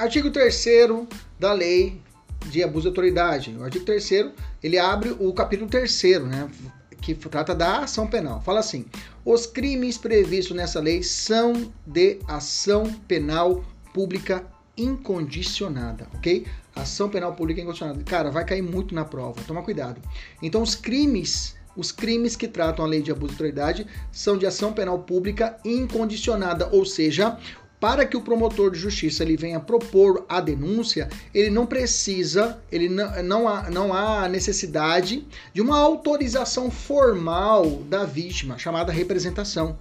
Artigo 3 da Lei de Abuso de Autoridade. O artigo 3 ele abre o capítulo 3 né, que trata da ação penal. Fala assim: os crimes previstos nessa lei são de ação penal pública incondicionada, ok? Ação penal pública incondicionada. Cara, vai cair muito na prova, toma cuidado. Então, os crimes os crimes que tratam a lei de abuso de autoridade são de ação penal pública incondicionada, ou seja, para que o promotor de justiça ele venha propor a denúncia, ele não precisa, ele não, não, há, não há necessidade de uma autorização formal da vítima, chamada representação.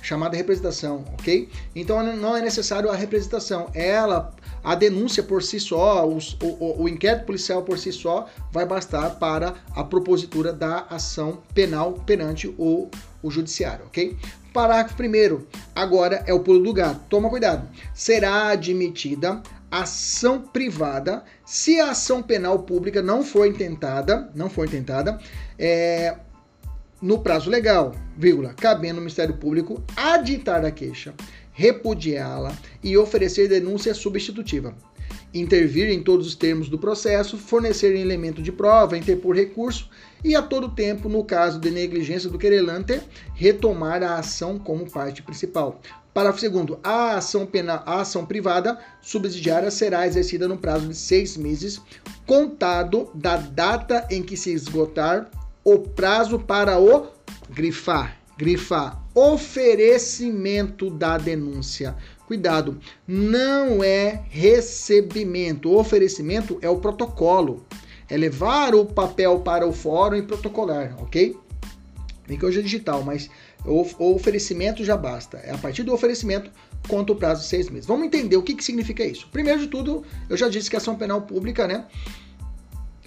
Chamada representação, ok? Então não é necessário a representação. Ela, a denúncia por si só, o, o, o inquérito policial por si só, vai bastar para a propositura da ação penal perante o, o judiciário, ok? Parágrafo 1 agora é o pulo do gato. Toma cuidado. Será admitida ação privada se a ação penal pública não for intentada, não for intentada, é, no prazo legal, vírgula, cabendo ao Ministério Público aditar a queixa, repudiá-la e oferecer denúncia substitutiva intervir em todos os termos do processo, fornecer elemento de prova, interpor recurso e a todo tempo, no caso de negligência do querelante, retomar a ação como parte principal. Parágrafo 2 a ação penal, a ação privada subsidiária será exercida no prazo de seis meses, contado da data em que se esgotar o prazo para o grifar, grifar oferecimento da denúncia. Cuidado, não é recebimento. O oferecimento é o protocolo. É levar o papel para o fórum e protocolar, ok? Bem que hoje é digital, mas o, oferecimento já basta. É a partir do oferecimento conta o prazo de seis meses. Vamos entender o que, que significa isso. Primeiro de tudo, eu já disse que a ação penal pública, né?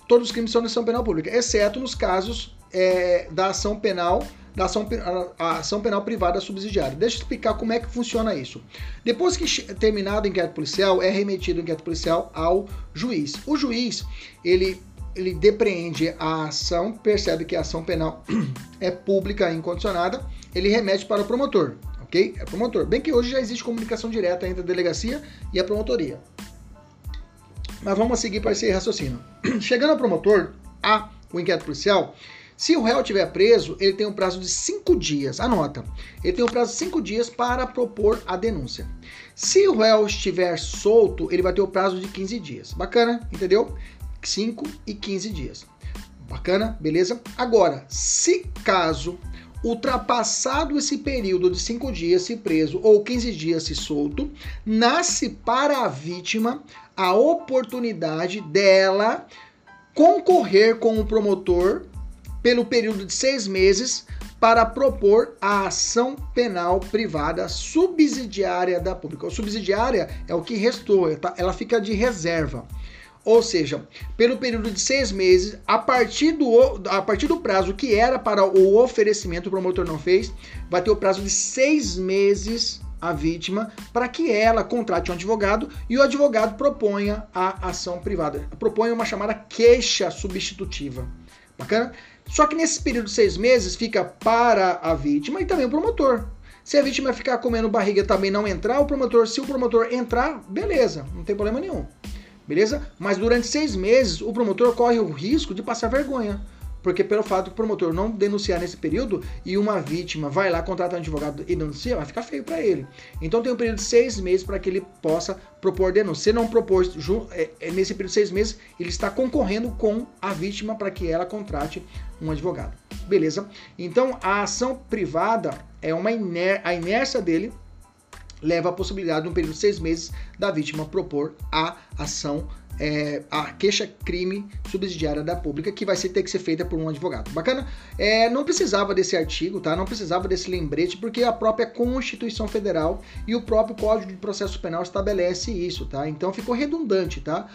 Todos os crimes são de ação penal pública, exceto nos casos é, da ação penal da ação, a ação penal privada subsidiária. Deixa eu explicar como é que funciona isso. Depois que terminado o inquérito policial, é remetido o inquérito policial ao juiz. O juiz, ele ele depreende a ação, percebe que a ação penal é pública e incondicionada, ele remete para o promotor, ok? É promotor. Bem que hoje já existe comunicação direta entre a delegacia e a promotoria. Mas vamos seguir para esse raciocínio. Chegando ao promotor, a o inquérito policial, se o réu estiver preso, ele tem um prazo de cinco dias. Anota. Ele tem um prazo de cinco dias para propor a denúncia. Se o réu estiver solto, ele vai ter o prazo de 15 dias. Bacana? Entendeu? 5 e 15 dias. Bacana? Beleza? Agora, se caso ultrapassado esse período de 5 dias se preso ou 15 dias se solto, nasce para a vítima a oportunidade dela concorrer com o promotor pelo período de seis meses para propor a ação penal privada subsidiária da pública. O subsidiária é o que restou, tá? ela fica de reserva. Ou seja, pelo período de seis meses, a partir, do, a partir do prazo que era para o oferecimento, o promotor não fez, vai ter o prazo de seis meses a vítima para que ela contrate um advogado e o advogado proponha a ação privada. Proponha uma chamada queixa substitutiva. Bacana? Só que nesse período de seis meses fica para a vítima e também o promotor. Se a vítima ficar comendo barriga também não entrar, o promotor, se o promotor entrar, beleza, não tem problema nenhum. Beleza? Mas durante seis meses, o promotor corre o risco de passar vergonha. Porque pelo fato do promotor não denunciar nesse período e uma vítima vai lá contratar um advogado e denuncia, vai ficar feio para ele. Então tem um período de seis meses para que ele possa propor denúncia. Se não propor é, é, nesse período de seis meses, ele está concorrendo com a vítima para que ela contrate um advogado. Beleza? Então a ação privada é uma iner a inércia dele leva a possibilidade, num período de seis meses, da vítima propor a ação é, a queixa-crime subsidiária da pública, que vai ser, ter que ser feita por um advogado. Bacana? É, não precisava desse artigo, tá? Não precisava desse lembrete, porque a própria Constituição Federal e o próprio Código de Processo Penal estabelece isso, tá? Então ficou redundante, tá?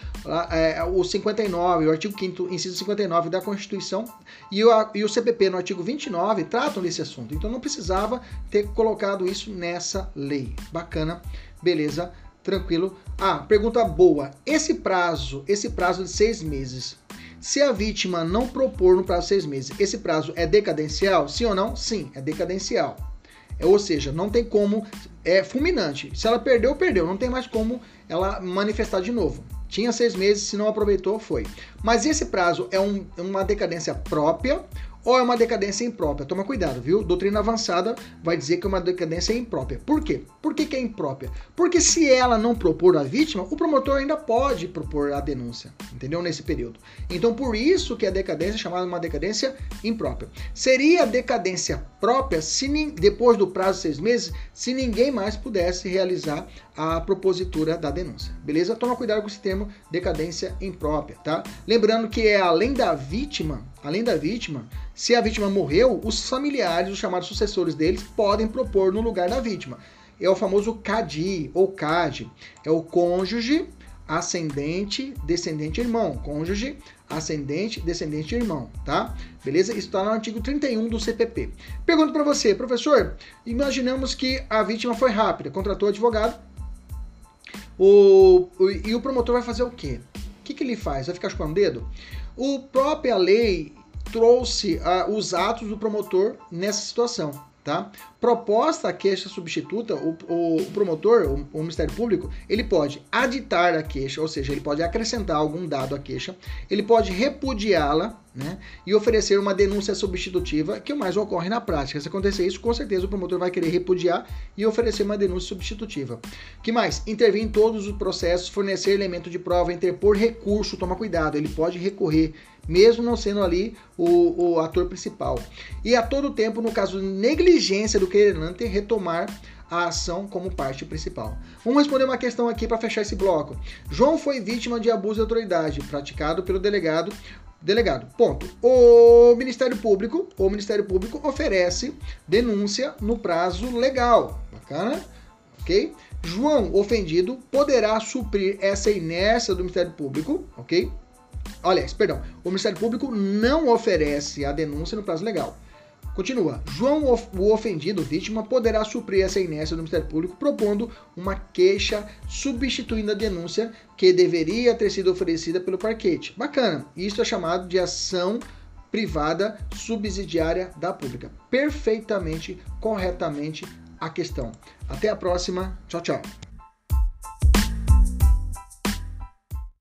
É, o 59, o artigo 5 inciso 59 da Constituição e o, e o CPP no artigo 29 tratam desse assunto. Então não precisava ter colocado isso nessa lei. Bacana, beleza, tranquilo. Ah, pergunta boa. Esse prazo, esse prazo de seis meses, se a vítima não propor no prazo de seis meses, esse prazo é decadencial? Sim ou não? Sim, é decadencial. É, ou seja, não tem como. É fulminante. Se ela perdeu, perdeu. Não tem mais como ela manifestar de novo. Tinha seis meses, se não aproveitou, foi. Mas esse prazo é um, uma decadência própria ou é uma decadência imprópria. Toma cuidado, viu? Doutrina avançada vai dizer que é uma decadência imprópria. Por quê? Por que, que é imprópria? Porque se ela não propor a vítima, o promotor ainda pode propor a denúncia, entendeu? Nesse período. Então, por isso que a decadência é chamada uma decadência imprópria. Seria decadência própria se depois do prazo de seis meses, se ninguém mais pudesse realizar a propositura da denúncia. Beleza? Toma cuidado com esse termo decadência imprópria, tá? Lembrando que é além da vítima, além da vítima, se a vítima morreu, os familiares, os chamados sucessores deles, podem propor no lugar da vítima. É o famoso CADI ou CAD, é o cônjuge, ascendente, descendente, irmão. Cônjuge, ascendente, descendente, irmão, tá? Beleza? Isso está no artigo 31 do CPP. Pergunto para você, professor, imaginamos que a vítima foi rápida, contratou advogado, o, o, e o promotor vai fazer o quê? O que, que ele faz? Vai ficar chupando o dedo? O própria lei trouxe uh, os atos do promotor nessa situação. Tá? Proposta a queixa substituta, o, o, promotor, o, o, Ministério Público, ele pode aditar a queixa, ou seja, ele pode acrescentar algum dado à queixa, ele pode repudiá-la né, e oferecer uma denúncia substitutiva, que mais ocorre na prática. Se acontecer isso, com certeza o promotor vai querer repudiar e oferecer uma denúncia substitutiva. que mais? Intervir em todos os processos, fornecer elemento de prova, interpor recurso, toma cuidado, ele pode recorrer mesmo não sendo ali o, o ator principal. E a todo tempo, no caso de negligência do querelante, retomar a ação como parte principal. Vamos responder uma questão aqui para fechar esse bloco. João foi vítima de abuso de autoridade praticado pelo delegado delegado. Ponto. O Ministério Público, o Ministério Público oferece denúncia no prazo legal. Bacana? OK? João, ofendido, poderá suprir essa inércia do Ministério Público, OK? Aliás, perdão, o Ministério Público não oferece a denúncia no prazo legal. Continua. João, o ofendido, vítima, poderá suprir essa inércia do Ministério Público propondo uma queixa substituindo a denúncia que deveria ter sido oferecida pelo parquete. Bacana. Isso é chamado de ação privada subsidiária da pública. Perfeitamente, corretamente a questão. Até a próxima. Tchau, tchau.